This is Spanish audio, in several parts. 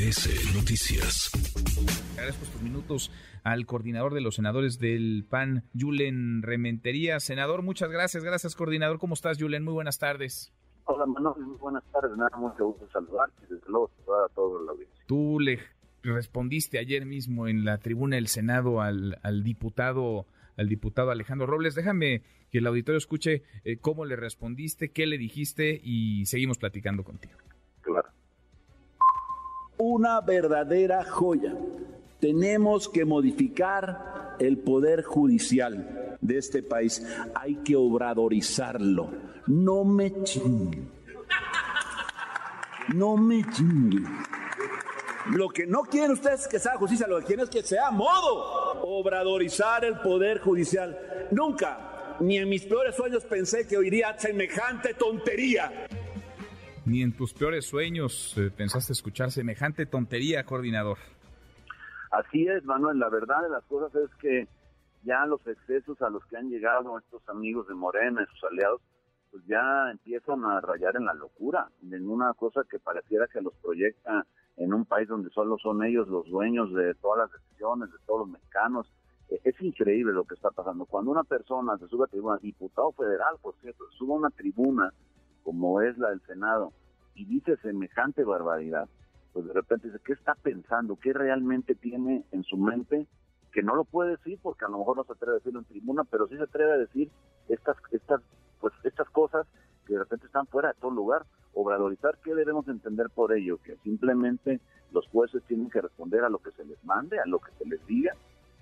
MBS Noticias. Agradezco estos minutos al coordinador de los senadores del PAN, Julen Rementería. Senador, muchas gracias. Gracias, coordinador. ¿Cómo estás, Julen? Muy buenas tardes. Hola, Manuel. Muy buenas tardes. Nada, mucho gusto saludarte. Desde luego, a todos los Tú le respondiste ayer mismo en la tribuna del Senado al, al diputado al diputado Alejandro Robles. Déjame que el auditorio escuche eh, cómo le respondiste, qué le dijiste y seguimos platicando contigo. Una verdadera joya. Tenemos que modificar el poder judicial de este país. Hay que obradorizarlo. No me chingue. No me chingue. Lo que no quieren ustedes es que sea justicia, lo que quieren es que sea modo. Obradorizar el poder judicial. Nunca, ni en mis peores sueños pensé que oiría semejante tontería. Ni en tus peores sueños eh, pensaste escuchar semejante tontería, coordinador. Así es, Manuel. La verdad de las cosas es que ya los excesos a los que han llegado estos amigos de Morena y sus aliados, pues ya empiezan a rayar en la locura, en una cosa que pareciera que los proyecta en un país donde solo son ellos los dueños de todas las decisiones, de todos los mexicanos. E, es increíble lo que está pasando. Cuando una persona se sube a tribuna, diputado federal, por cierto, se sube a una tribuna como es la del Senado y dice semejante barbaridad, pues de repente dice, ¿qué está pensando? ¿Qué realmente tiene en su mente? Que no lo puede decir porque a lo mejor no se atreve a decirlo en tribuna, pero sí se atreve a decir estas, estas, pues estas cosas que de repente están fuera de todo lugar obradorizar, ¿qué debemos entender por ello? Que simplemente los jueces tienen que responder a lo que se les mande, a lo que se les diga,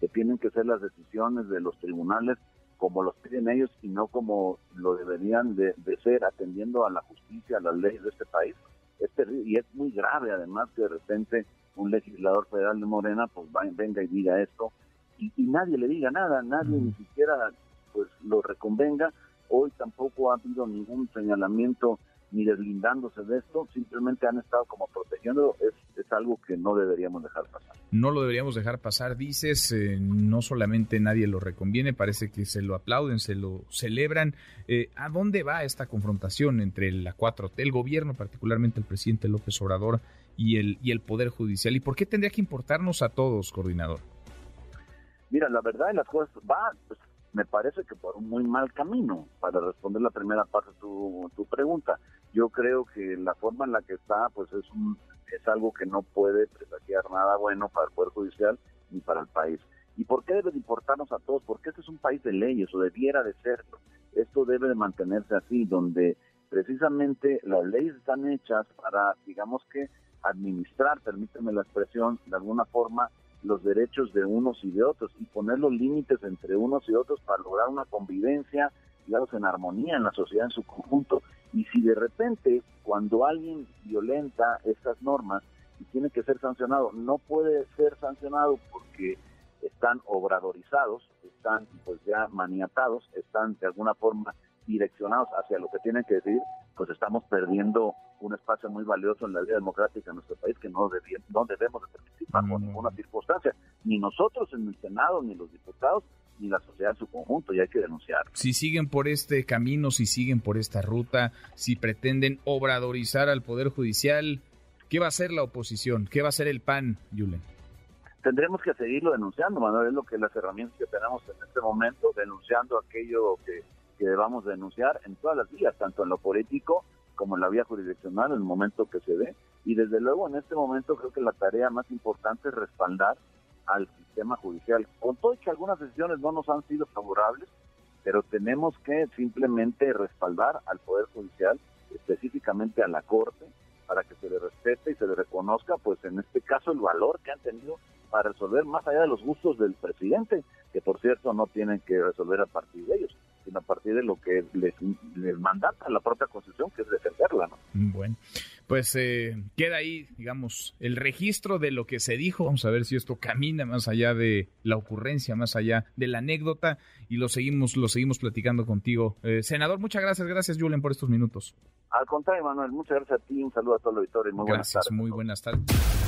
que tienen que ser las decisiones de los tribunales como los piden ellos y no como lo deberían de, ser atendiendo a la justicia, a las leyes de este país. Es y es muy grave además que de repente un legislador federal de Morena pues venga y diga esto y, y nadie le diga nada, nadie ni siquiera pues lo reconvenga. Hoy tampoco ha habido ningún señalamiento ni deslindándose de esto, simplemente han estado como protegiendo, es, es algo que no deberíamos dejar pasar. No lo deberíamos dejar pasar, dices, eh, no solamente nadie lo reconviene, parece que se lo aplauden, se lo celebran. Eh, ¿A dónde va esta confrontación entre la 4T, el gobierno, particularmente el presidente López Obrador, y el, y el Poder Judicial? ¿Y por qué tendría que importarnos a todos, coordinador? Mira, la verdad de las cosas va, pues, me parece que por un muy mal camino, para responder la primera parte de tu, tu pregunta yo creo que la forma en la que está, pues es, un, es algo que no puede presagiar nada bueno para el Poder Judicial ni para el país. ¿Y por qué debe de importarnos a todos? Porque este es un país de leyes, o debiera de serlo. Esto debe de mantenerse así, donde precisamente las leyes están hechas para, digamos que, administrar, permíteme la expresión, de alguna forma, los derechos de unos y de otros y poner los límites entre unos y otros para lograr una convivencia, digamos, en armonía en la sociedad en su conjunto. Y si de repente, cuando alguien violenta estas normas y tiene que ser sancionado, no puede ser sancionado porque están obradorizados, están pues ya maniatados, están de alguna forma direccionados hacia lo que tienen que decir, pues estamos perdiendo un espacio muy valioso en la vida democrática en nuestro país que no, no debemos de permitir bajo ninguna circunstancia, ni nosotros en el Senado, ni los diputados, ni la sociedad en su conjunto, y hay que denunciar. Si siguen por este camino, si siguen por esta ruta, si pretenden obradorizar al Poder Judicial, ¿qué va a hacer la oposición? ¿Qué va a hacer el PAN, Yulen? Tendremos que seguirlo denunciando, Manuel, es lo que las herramientas que tenemos en este momento, denunciando aquello que, que debamos denunciar en todas las vías, tanto en lo político como en la vía jurisdiccional, en el momento que se dé. Y desde luego en este momento creo que la tarea más importante es respaldar al sistema judicial. Con todo que algunas decisiones no nos han sido favorables, pero tenemos que simplemente respaldar al Poder Judicial, específicamente a la Corte, para que se le respete y se le reconozca, pues en este caso, el valor que han tenido para resolver más allá de los gustos del presidente, que por cierto no tienen que resolver a partir de ellos sino a partir de lo que les, les mandata la propia Constitución, que es defenderla. ¿no? Bueno, pues eh, queda ahí, digamos, el registro de lo que se dijo. Vamos a ver si esto camina más allá de la ocurrencia, más allá de la anécdota, y lo seguimos, lo seguimos platicando contigo. Eh, senador, muchas gracias, gracias Julen por estos minutos. Al contrario, Manuel, muchas gracias a ti, un saludo a todo el auditorio y muy buenas tardes. Muy buenas tardes.